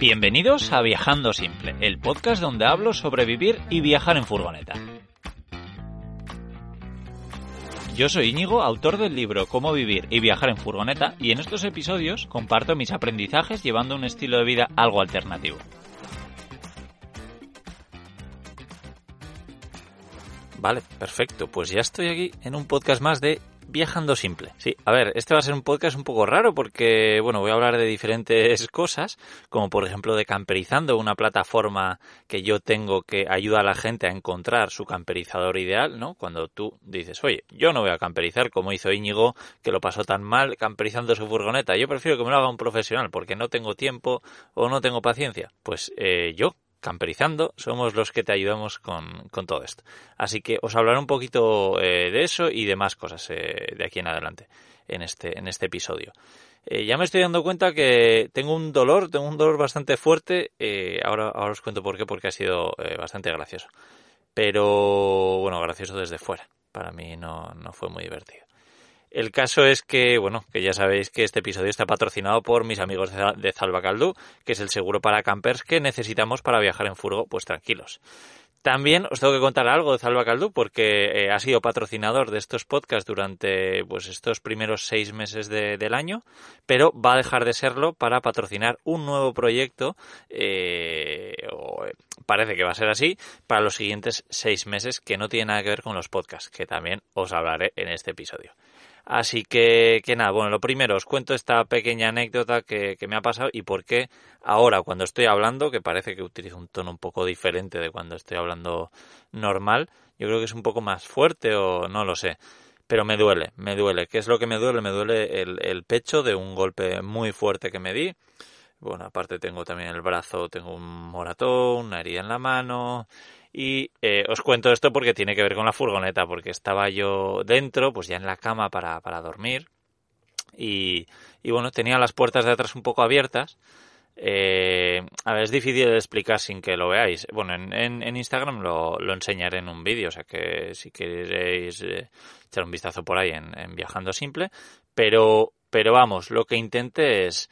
Bienvenidos a Viajando Simple, el podcast donde hablo sobre vivir y viajar en furgoneta. Yo soy Íñigo, autor del libro Cómo vivir y viajar en furgoneta, y en estos episodios comparto mis aprendizajes llevando un estilo de vida algo alternativo. Vale, perfecto. Pues ya estoy aquí en un podcast más de Viajando Simple. Sí, a ver, este va a ser un podcast un poco raro porque, bueno, voy a hablar de diferentes cosas, como por ejemplo de Camperizando, una plataforma que yo tengo que ayuda a la gente a encontrar su camperizador ideal, ¿no? Cuando tú dices, oye, yo no voy a camperizar como hizo Íñigo, que lo pasó tan mal camperizando su furgoneta, yo prefiero que me lo haga un profesional porque no tengo tiempo o no tengo paciencia. Pues eh, yo Camperizando, somos los que te ayudamos con, con todo esto. Así que os hablaré un poquito eh, de eso y de más cosas eh, de aquí en adelante en este, en este episodio. Eh, ya me estoy dando cuenta que tengo un dolor, tengo un dolor bastante fuerte. ahora, ahora os cuento por qué, porque ha sido bastante gracioso. Pero bueno, gracioso desde fuera. Para mí no, no fue muy divertido. El caso es que, bueno, que ya sabéis que este episodio está patrocinado por mis amigos de Zalbacaldú, que es el seguro para campers que necesitamos para viajar en furgo, pues tranquilos. También os tengo que contar algo de Zalbacaldú porque eh, ha sido patrocinador de estos podcasts durante pues estos primeros seis meses del año, pero va a dejar de serlo para patrocinar un nuevo proyecto, eh, o eh, parece que va a ser así, para los siguientes seis meses que no tiene nada que ver con los podcasts, que también os hablaré en este episodio. Así que, que nada, bueno, lo primero, os cuento esta pequeña anécdota que, que me ha pasado y por qué ahora cuando estoy hablando, que parece que utilizo un tono un poco diferente de cuando estoy hablando normal, yo creo que es un poco más fuerte o no lo sé pero me duele, me duele. ¿Qué es lo que me duele? Me duele el, el, pecho de un golpe muy fuerte que me di. Bueno, aparte tengo también el brazo, tengo un moratón, una herida en la mano y eh, os cuento esto porque tiene que ver con la furgoneta, porque estaba yo dentro, pues ya en la cama para, para dormir. Y, y, bueno, tenía las puertas de atrás un poco abiertas. Eh, a ver, es difícil de explicar sin que lo veáis. Bueno, en, en, Instagram lo, lo, enseñaré en un vídeo, o sea que si queréis eh, echar un vistazo por ahí en, en Viajando Simple. Pero, pero vamos, lo que intenté es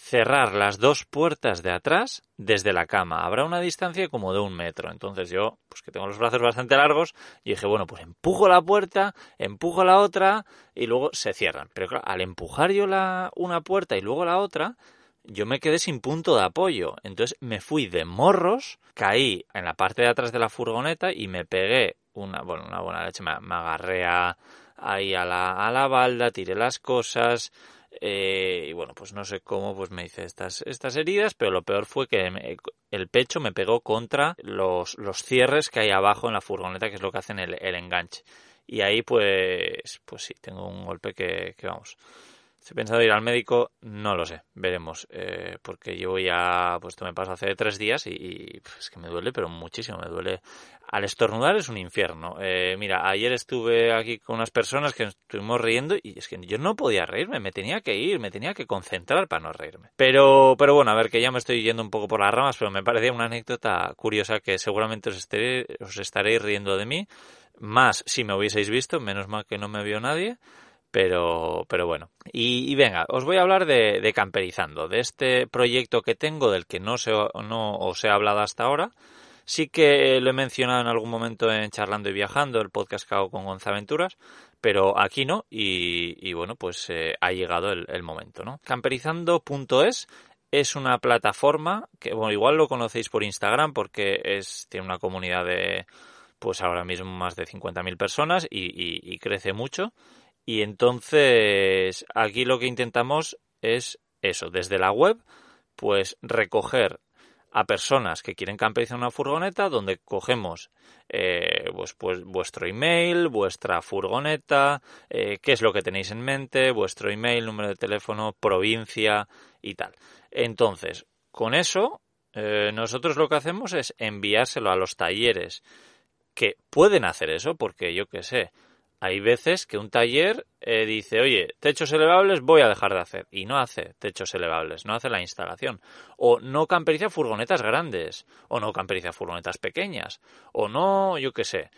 cerrar las dos puertas de atrás desde la cama. Habrá una distancia como de un metro. Entonces yo, pues que tengo los brazos bastante largos, y dije, bueno, pues empujo la puerta, empujo la otra y luego se cierran. Pero claro, al empujar yo la, una puerta y luego la otra, yo me quedé sin punto de apoyo. Entonces me fui de morros, caí en la parte de atrás de la furgoneta y me pegué una, bueno, una buena leche. Me, agarré ahí a la, a la balda, tiré las cosas, eh, y bueno, pues no sé cómo pues me hice estas, estas heridas, pero lo peor fue que el pecho me pegó contra los, los cierres que hay abajo en la furgoneta, que es lo que hacen el, el enganche. Y ahí pues, pues sí, tengo un golpe que, que vamos. Estoy pensando ir al médico, no lo sé, veremos, eh, porque llevo ya, pues esto me pasó hace tres días y, pues, es que me duele, pero muchísimo, me duele al estornudar es un infierno. Eh, mira, ayer estuve aquí con unas personas que estuvimos riendo y es que yo no podía reírme, me tenía que ir, me tenía que concentrar para no reírme. Pero, pero bueno, a ver que ya me estoy yendo un poco por las ramas, pero me parecía una anécdota curiosa que seguramente os, estaré, os estaréis riendo de mí. Más si me hubieseis visto, menos mal que no me vio nadie. Pero, pero bueno. Y, y, venga, os voy a hablar de, camperizando, de este proyecto que tengo del que no, se, no os he hablado hasta ahora Sí que lo he mencionado en algún momento en Charlando y Viajando, el podcast que hago con Gonzaventuras, pero aquí no, y, bueno, pues eh, ha llegado el, momento, ¿no? Camperizando.es es una plataforma que, bueno, igual lo conocéis por Instagram porque es, tiene una comunidad de, pues ahora mismo más de 50.000 personas y, y crece mucho. Y entonces aquí lo que intentamos es eso, desde la web, pues recoger a personas que quieren camperizar una furgoneta donde cogemos eh, pues, pues, vuestro email, vuestra furgoneta, eh, qué es lo que tenéis en mente, vuestro email, número de teléfono, provincia y tal. Entonces, con eso, eh, nosotros lo que hacemos es enviárselo a los talleres que pueden hacer eso, porque yo qué sé, hay veces que un taller eh, dice, oye, techos elevables voy a dejar de hacer. Y no hace techos elevables, no hace la instalación. O no camperiza furgonetas grandes, o no camperiza furgonetas pequeñas, o no, yo qué sé.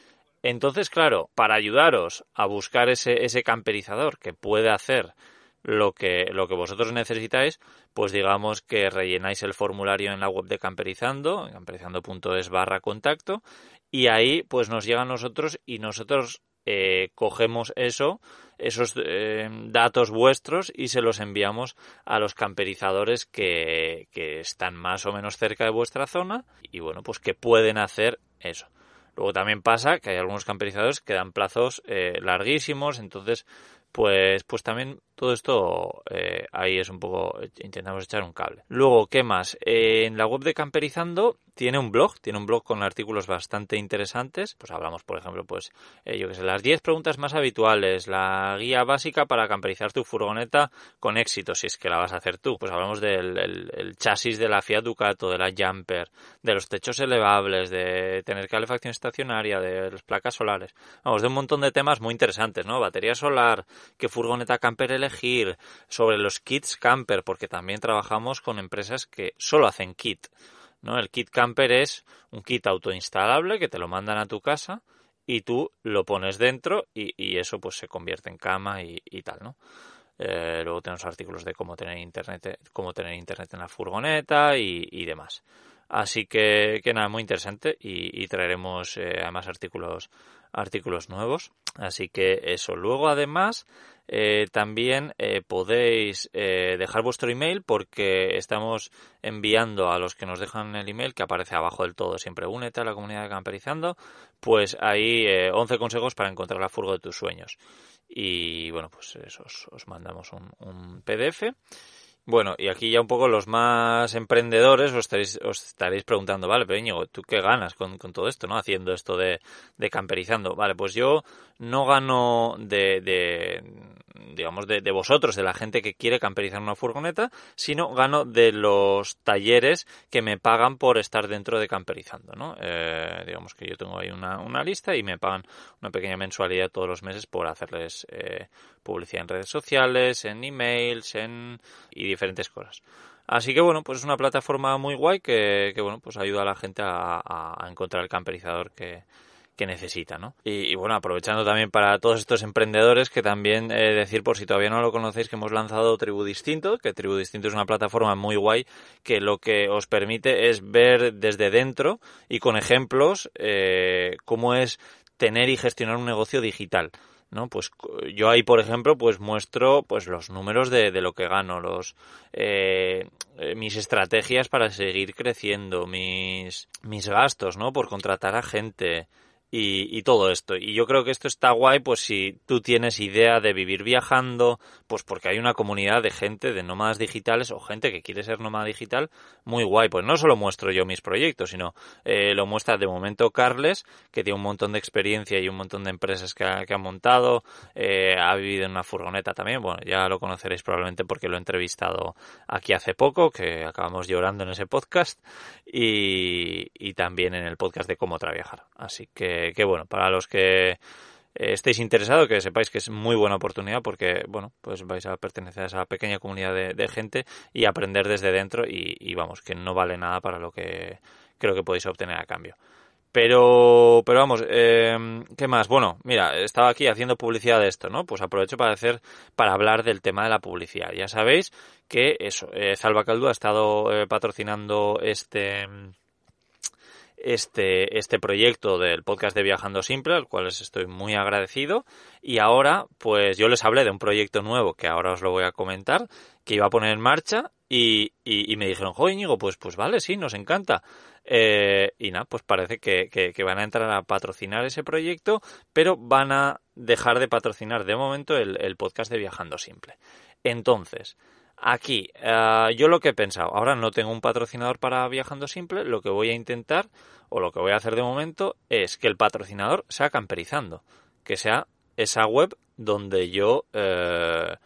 Entonces, claro, para ayudaros a buscar ese, ese camperizador que puede hacer lo que, lo que vosotros necesitáis, pues digamos que rellenáis el formulario en la web de Camperizando, en camperizando.es barra contacto, y ahí pues nos llega a nosotros y nosotros eh, cogemos eso, esos eh, datos vuestros y se los enviamos a los camperizadores que, que están más o menos cerca de vuestra zona y bueno, pues que pueden hacer eso. Luego también pasa que hay algunos camperizadores que dan plazos eh, larguísimos, entonces pues, pues también todo esto eh, ahí es un poco, intentamos echar un cable. Luego, ¿qué más? Eh, en la web de Camperizando tiene un blog, tiene un blog con artículos bastante interesantes. Pues hablamos, por ejemplo, pues, eh, yo que sé, las 10 preguntas más habituales, la guía básica para camperizar tu furgoneta con éxito, si es que la vas a hacer tú. Pues hablamos del el, chasis de la Fiat Ducato, de la Jumper, de los techos elevables, de tener calefacción estacionaria, de las placas solares. Vamos, de un montón de temas muy interesantes, ¿no? Batería solar, qué furgoneta camper elegir, sobre los kits camper, porque también trabajamos con empresas que solo hacen kit. ¿no? El kit camper es un kit autoinstalable que te lo mandan a tu casa y tú lo pones dentro y, eso pues se convierte en cama y, tal, ¿no? Eh, luego tenemos artículos de cómo tener internet, cómo tener internet en la furgoneta y, demás. Así que, que nada, muy interesante y, traeremos eh, además artículos, artículos nuevos. Así que eso. Luego además eh, también eh, podéis eh, dejar vuestro email porque estamos enviando a los que nos dejan el email que aparece abajo del todo siempre únete a la comunidad camperizando pues ahí 11 consejos para encontrar la furgo de tus sueños y bueno pues eso os, mandamos un PDF bueno, y aquí ya un poco los más emprendedores os estaréis, os estaréis preguntando, vale, pero Íñigo, ¿tú qué ganas con, con, todo esto, no? Haciendo esto de, de camperizando. Vale, pues yo no gano de, de digamos, de, de, vosotros, de la gente que quiere camperizar una furgoneta, sino gano de los talleres que me pagan por estar dentro de camperizando, ¿no? Eh, digamos que yo tengo ahí una, una, lista y me pagan una pequeña mensualidad todos los meses por hacerles eh, publicidad en redes sociales, en emails, en y diferentes cosas. Así que bueno, pues es una plataforma muy guay que, que bueno, pues ayuda a la gente a, a encontrar el camperizador que, que necesita, ¿no? Y, bueno, aprovechando también para todos estos emprendedores que también eh, decir, por si todavía no lo conocéis, que hemos lanzado Tribu Distinto, que Tribu Distinto es una plataforma muy guay que lo que os permite es ver desde dentro y con ejemplos eh, cómo es tener y gestionar un negocio digital. ¿no? Pues yo ahí, por ejemplo, pues muestro pues los números de, lo que gano, los eh, eh mis estrategias para seguir creciendo, mis mis gastos, ¿no? Por contratar a gente, y, y, todo esto. Y yo creo que esto está guay, pues si tú tienes idea de vivir viajando, pues porque hay una comunidad de gente, de nómadas digitales o gente que quiere ser nómada digital, muy guay. Pues no solo muestro yo mis proyectos, sino eh, lo muestra de momento Carles, que tiene un montón de experiencia y un montón de empresas que ha, montado, eh, ha vivido en una furgoneta también, bueno, ya lo conoceréis probablemente porque lo he entrevistado aquí hace poco, que acabamos llorando en ese podcast, y, y también en el podcast de cómo trabajar. Así que que, bueno, para los que estéis interesados, que sepáis que es muy buena oportunidad porque, bueno, pues vais a pertenecer a esa pequeña comunidad de, gente y aprender desde dentro y, vamos, que no vale nada para lo que creo que podéis obtener a cambio. Pero, pero vamos, eh, ¿qué más? Bueno, mira, estaba aquí haciendo publicidad de esto, ¿no? Pues aprovecho para hacer, para hablar del tema de la publicidad. Ya sabéis que eso, eh, Zalba Caldu ha estado eh, patrocinando este, este, este proyecto del podcast de Viajando Simple, al cual les estoy muy agradecido. Y ahora, pues yo les hablé de un proyecto nuevo que ahora os lo voy a comentar, que iba a poner en marcha y, y, me dijeron, joder, Íñigo, pues, pues vale, sí, nos encanta. Eh, y nada, pues parece que, que, que, van a entrar a patrocinar ese proyecto, pero van a dejar de patrocinar de momento el, el podcast de Viajando Simple. Entonces, Aquí, eh, yo lo que he pensado, ahora no tengo un patrocinador para Viajando Simple, lo que voy a intentar, o lo que voy a hacer de momento, es que el patrocinador sea camperizando, que sea esa web donde yo eh,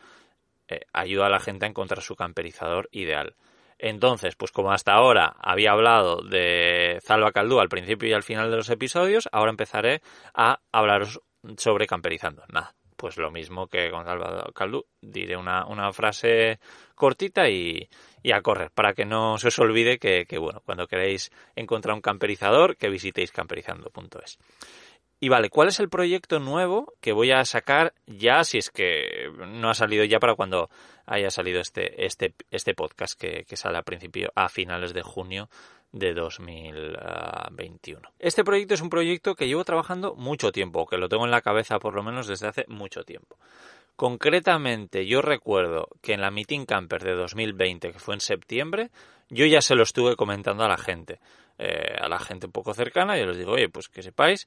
eh, ayudo a la gente a encontrar su camperizador ideal. Entonces, pues como hasta ahora había hablado de Salva Caldú al principio y al final de los episodios, ahora empezaré a hablaros sobre camperizando. Nada, pues lo mismo que con Salva Caldú. Diré una, una frase cortita y, y, a correr, para que no se os olvide que, que, bueno, cuando queréis encontrar un camperizador, que visitéis camperizando.es. Y vale, ¿cuál es el proyecto nuevo que voy a sacar ya, si es que no ha salido ya para cuando haya salido este, este, este podcast que, que sale a principio, a finales de junio de 2021. Este proyecto es un proyecto que llevo trabajando mucho tiempo, que lo tengo en la cabeza por lo menos desde hace mucho tiempo. Concretamente, yo recuerdo que en la Meeting Camper de 2020, que fue en septiembre, yo ya se lo estuve comentando a la gente, eh, a la gente un poco cercana, y les digo, oye, pues que sepáis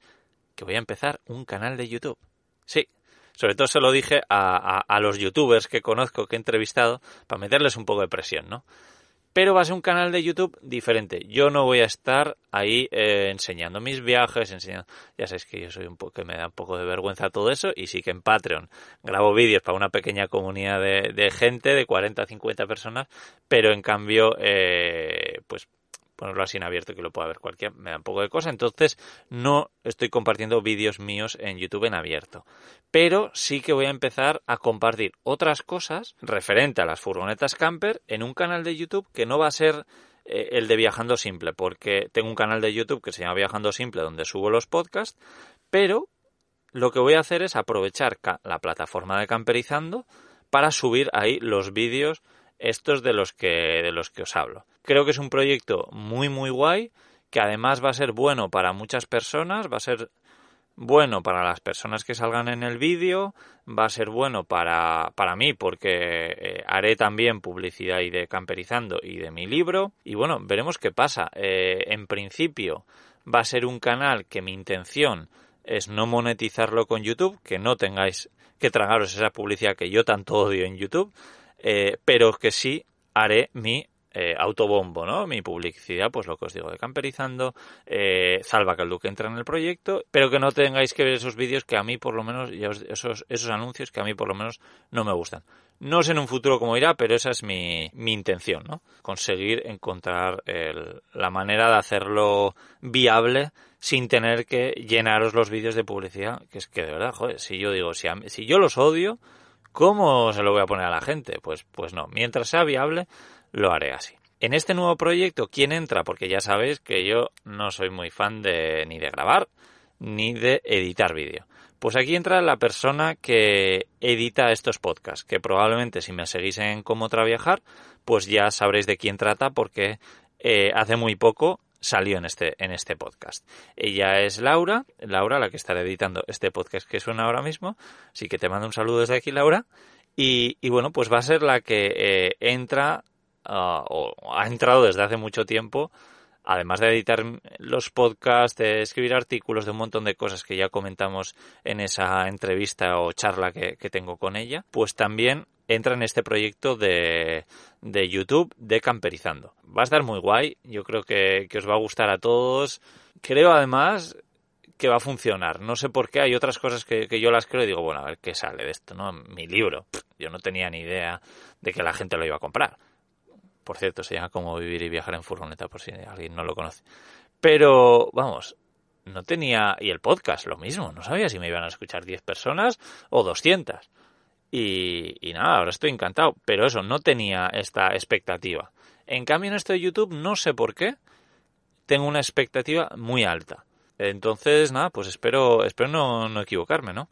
que voy a empezar un canal de YouTube. Sí, sobre todo se lo dije a, a, los youtubers que conozco, que he entrevistado, para meterles un poco de presión, ¿no? Pero va a ser un canal de YouTube diferente. Yo no voy a estar ahí eh, enseñando mis viajes, enseñando... Ya sabéis que yo soy un poco, que me da un poco de vergüenza todo eso, y sí que en Patreon grabo vídeos para una pequeña comunidad de, de gente, de 40 a 50 personas, pero en cambio, eh, pues ponerlo así en abierto que lo pueda ver cualquiera, me da un poco de cosa. Entonces no estoy compartiendo vídeos míos en YouTube en abierto. Pero sí que voy a empezar a compartir otras cosas referente a las furgonetas camper en un canal de YouTube que no va a ser eh, el de Viajando Simple, porque tengo un canal de YouTube que se llama Viajando Simple donde subo los podcasts, pero lo que voy a hacer es aprovechar la plataforma de Camperizando para subir ahí los vídeos estos de los que de los que os hablo. Creo que es un proyecto muy muy guay que además va a ser bueno para muchas personas, va a ser bueno para las personas que salgan en el vídeo, va a ser bueno para, para mí porque eh, haré también publicidad y de camperizando y de mi libro y bueno, veremos qué pasa. Eh, en principio va a ser un canal que mi intención es no monetizarlo con YouTube, que no tengáis que tragaros esa publicidad que yo tanto odio en YouTube, eh, pero que sí haré mi eh, autobombo, ¿no? Mi publicidad, pues lo que os digo, de camperizando, eh, salva que el Duque entra en el proyecto, pero que no tengáis que ver esos vídeos que a mí por lo menos, esos, esos anuncios que a mí por lo menos no me gustan. No sé en un futuro cómo irá, pero esa es mi, mi intención, ¿no? Conseguir encontrar el, la manera de hacerlo viable sin tener que llenaros los vídeos de publicidad, que es que de verdad, joder, si yo digo, si, a, si yo los odio, ¿Cómo se lo voy a poner a la gente? Pues, pues no, mientras sea viable, lo haré así. En este nuevo proyecto, ¿quién entra? Porque ya sabéis que yo no soy muy fan de ni de grabar ni de editar vídeo. Pues aquí entra la persona que edita estos podcasts, que probablemente si me seguís en Cómo Traviajar, pues ya sabréis de quién trata porque eh, hace muy poco salió en este, en este podcast. Ella es Laura, Laura, la que estará editando este podcast que suena ahora mismo. Así que te mando un saludo desde aquí, Laura. Y, bueno, pues va a ser la que eh, entra, uh, o ha entrado desde hace mucho tiempo, además de editar los podcasts, de escribir artículos, de un montón de cosas que ya comentamos en esa entrevista o charla que, que tengo con ella, pues también entra en este proyecto de, de YouTube de Camperizando. Va a estar muy guay, yo creo que, que os va a gustar a todos. Creo además que va a funcionar. No sé por qué, hay otras cosas que, que, yo las creo y digo, bueno, a ver qué sale de esto, ¿no? Mi libro. Yo no tenía ni idea de que la gente lo iba a comprar. Por cierto, se llama Cómo vivir y viajar en furgoneta, por si alguien no lo conoce. Pero, vamos, no tenía... Y el podcast, lo mismo. No sabía si me iban a escuchar 10 personas o 200. Y, nada, ahora estoy encantado. Pero eso, no tenía esta expectativa. En cambio, en esto de YouTube, no sé por qué, tengo una expectativa muy alta. Entonces, nada, pues espero, espero no, no equivocarme, ¿no?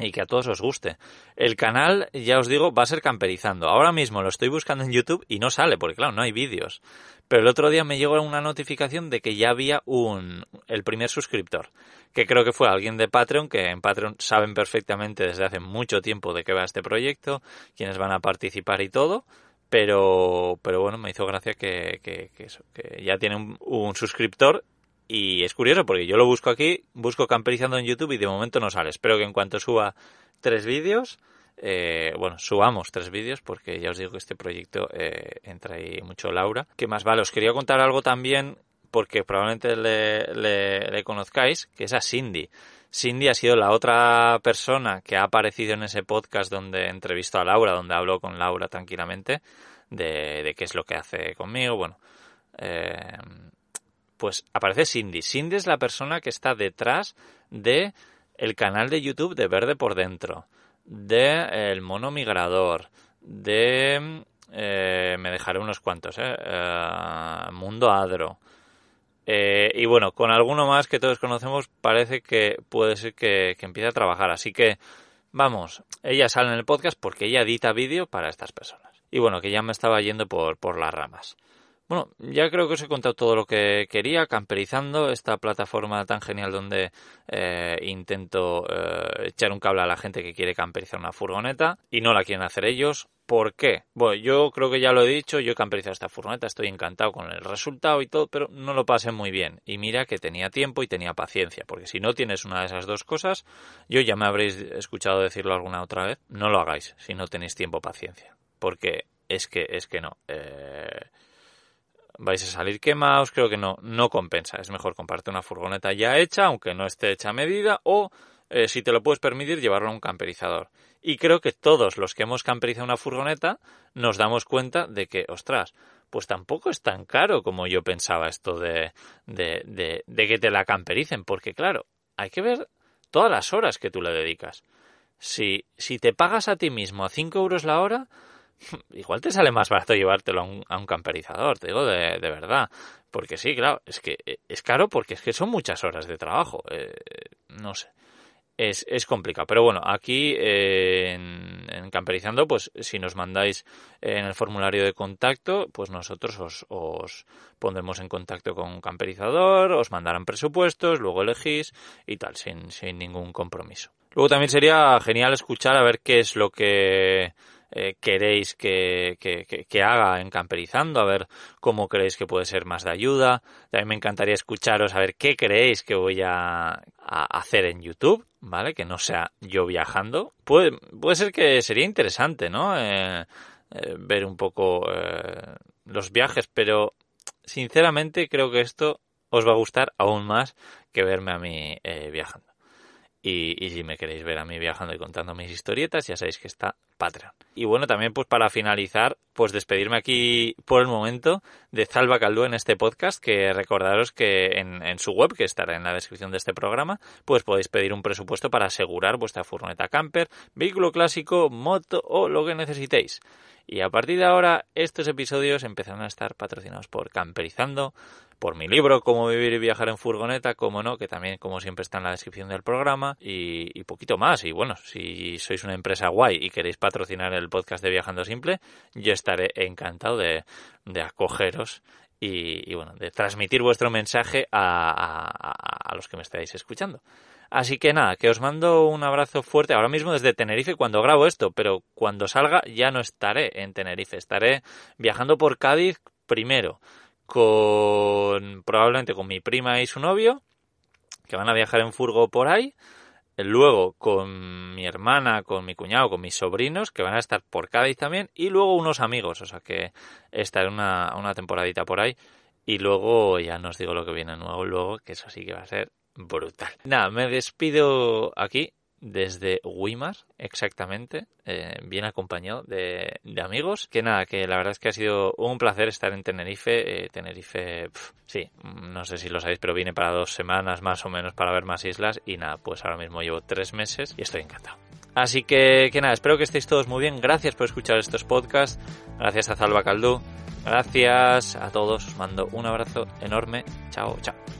Y que a todos os guste. El canal, ya os digo, va a ser camperizando. Ahora mismo lo estoy buscando en YouTube y no sale, porque claro, no hay vídeos. Pero el otro día me llegó una notificación de que ya había un, el primer suscriptor, que creo que fue alguien de Patreon, que en Patreon saben perfectamente desde hace mucho tiempo de qué va este proyecto, quiénes van a participar y todo. Pero, pero bueno, me hizo gracia que, que, que, eso, que ya tiene un, un suscriptor y es curioso porque yo lo busco aquí, busco camperizando en YouTube y de momento no sale. Espero que en cuanto suba tres vídeos eh, bueno, subamos tres vídeos porque ya os digo que este proyecto eh, entra ahí mucho Laura. ¿Qué más vale? Os quería contar algo también porque probablemente le, le, conozcáis, que es a Cindy. Cindy ha sido la otra persona que ha aparecido en ese podcast donde entrevisto a Laura, donde hablo con Laura tranquilamente de, de qué es lo que hace conmigo. Bueno, eh, pues aparece Cindy. Cindy es la persona que está detrás de el canal de YouTube de Verde por Dentro de El Mono Migrador, de... Eh, me dejaré unos cuantos, ¿eh? eh Mundo Adro. Eh, y bueno, con alguno más que todos conocemos parece que puede ser que, que empiece a trabajar. Así que, vamos, ella sale en el podcast porque ella edita vídeo para estas personas. Y bueno, que ya me estaba yendo por, por las ramas. Bueno, ya creo que os he contado todo lo que quería, camperizando, esta plataforma tan genial donde eh, intento eh, echar un cable a la gente que quiere camperizar una furgoneta y no la quieren hacer ellos. ¿Por qué? Bueno, yo creo que ya lo he dicho, yo he camperizado esta furgoneta, estoy encantado con el resultado y todo, pero no lo pasé muy bien. Y mira que tenía tiempo y tenía paciencia, porque si no tienes una de esas dos cosas, yo ya me habréis escuchado decirlo alguna otra vez, no lo hagáis si no tenéis tiempo paciencia, porque es que, es que no. Eh, vais a salir quemados, creo que no, no compensa. Es mejor comprarte una furgoneta ya hecha, aunque no esté hecha a medida, o eh, si te lo puedes permitir, llevarlo a un camperizador. Y creo que todos los que hemos camperizado una furgoneta nos damos cuenta de que, ostras, pues tampoco es tan caro como yo pensaba esto de, de, de, de que te la campericen, porque claro, hay que ver todas las horas que tú le dedicas. Si, si te pagas a ti mismo a 5 euros la hora, igual te sale más barato llevártelo a un, a un camperizador, te digo de, de, verdad. Porque sí, claro, es que eh, es caro porque es que son muchas horas de trabajo. Eh, no sé. Es, es, complicado. Pero bueno, aquí eh, en, en, Camperizando, pues si nos mandáis en el formulario de contacto, pues nosotros os, os pondremos en contacto con un camperizador, os mandarán presupuestos, luego elegís y tal, sin, sin ningún compromiso. Luego también sería genial escuchar a ver qué es lo que eh, queréis que, que, haga en Camperizando, a ver cómo creéis que puede ser más de ayuda. También me encantaría escucharos a ver qué creéis que voy a, hacer en YouTube, ¿vale? Que no sea yo viajando. Puede, puede ser que sería interesante, ¿no? Eh, eh, ver un poco los viajes, pero sinceramente creo que esto os va a gustar aún más que verme a mí viajando. Y, y, si me queréis ver a mí viajando y contando mis historietas, ya sabéis que está Patreon. Y bueno, también pues para finalizar, pues despedirme aquí por el momento de Zalba Caldú en este podcast, que recordaros que en, en, su web, que estará en la descripción de este programa, pues podéis pedir un presupuesto para asegurar vuestra furgoneta camper, vehículo clásico, moto o lo que necesitéis. Y a partir de ahora, estos episodios empezarán a estar patrocinados por Camperizando, por mi libro Cómo vivir y viajar en furgoneta, como no, que también como siempre está en la descripción del programa y, y, poquito más. Y bueno, si sois una empresa guay y queréis patrocinar el podcast de Viajando Simple, yo estaré encantado de, de acogeros y, y, bueno, de transmitir vuestro mensaje a, a, a los que me estáis escuchando. Así que nada, que os mando un abrazo fuerte ahora mismo desde Tenerife cuando grabo esto, pero cuando salga ya no estaré en Tenerife, estaré viajando por Cádiz primero con probablemente con mi prima y su novio, que van a viajar en furgo por ahí, luego con mi hermana, con mi cuñado, con mis sobrinos, que van a estar por Cádiz también, y luego unos amigos, o sea que estaré una, una temporadita por ahí, y luego ya no os digo lo que viene nuevo luego, que eso sí que va a ser brutal. Nada, me despido aquí desde Wimar, exactamente, eh, bien acompañado de, amigos. Que nada, que la verdad es que ha sido un placer estar en Tenerife. Eh, Tenerife, sí, no sé si lo sabéis, pero vine para dos semanas más o menos para ver más islas. Y nada, pues ahora mismo llevo tres meses y estoy encantado. Así que, que nada, espero que estéis todos muy bien. Gracias por escuchar estos podcasts. Gracias a Zalba Caldú. Gracias a todos. Os mando un abrazo enorme. Chao, chao.